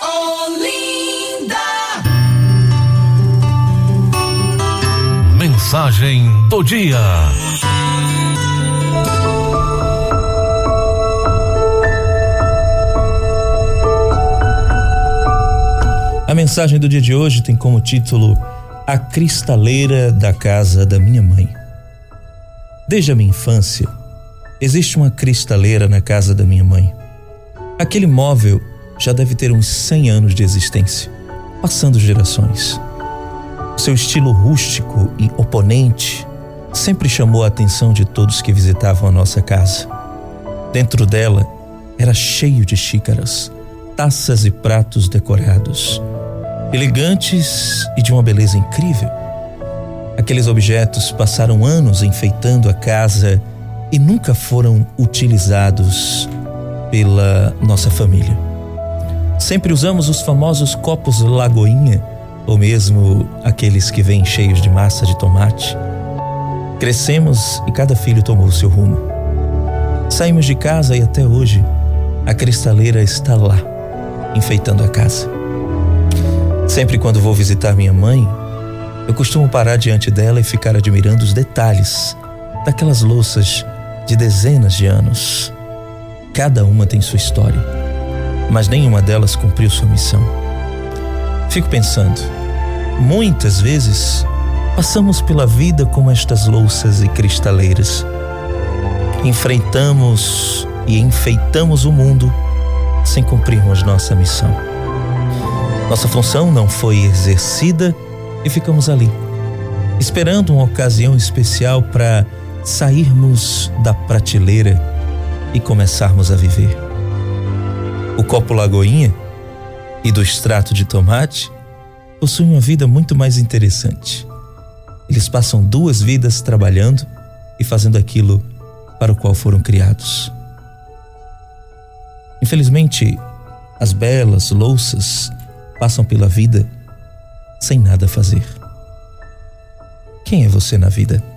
Olinda. Mensagem do dia. A mensagem do dia de hoje tem como título A Cristaleira da Casa da Minha Mãe. Desde a minha infância, existe uma cristaleira na casa da minha mãe. Aquele móvel já deve ter uns 100 anos de existência, passando gerações. Seu estilo rústico e oponente sempre chamou a atenção de todos que visitavam a nossa casa. Dentro dela era cheio de xícaras, taças e pratos decorados elegantes e de uma beleza incrível. Aqueles objetos passaram anos enfeitando a casa e nunca foram utilizados pela nossa família. Sempre usamos os famosos copos Lagoinha, ou mesmo aqueles que vêm cheios de massa de tomate. Crescemos e cada filho tomou seu rumo. Saímos de casa e até hoje a cristaleira está lá, enfeitando a casa. Sempre quando vou visitar minha mãe, eu costumo parar diante dela e ficar admirando os detalhes daquelas louças de dezenas de anos. Cada uma tem sua história, mas nenhuma delas cumpriu sua missão. Fico pensando, muitas vezes passamos pela vida como estas louças e cristaleiras. Enfrentamos e enfeitamos o mundo sem cumprirmos nossa missão. Nossa função não foi exercida e ficamos ali, esperando uma ocasião especial para sairmos da prateleira e começarmos a viver. O copo Lagoinha e do extrato de tomate possuem uma vida muito mais interessante. Eles passam duas vidas trabalhando e fazendo aquilo para o qual foram criados. Infelizmente, as belas louças passam pela vida sem nada fazer. Quem é você na vida?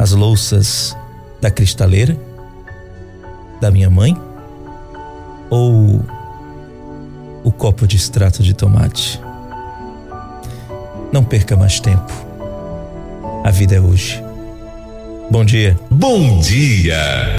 As louças da cristaleira? Da minha mãe? Ou o copo de extrato de tomate? Não perca mais tempo. A vida é hoje. Bom dia. Bom dia.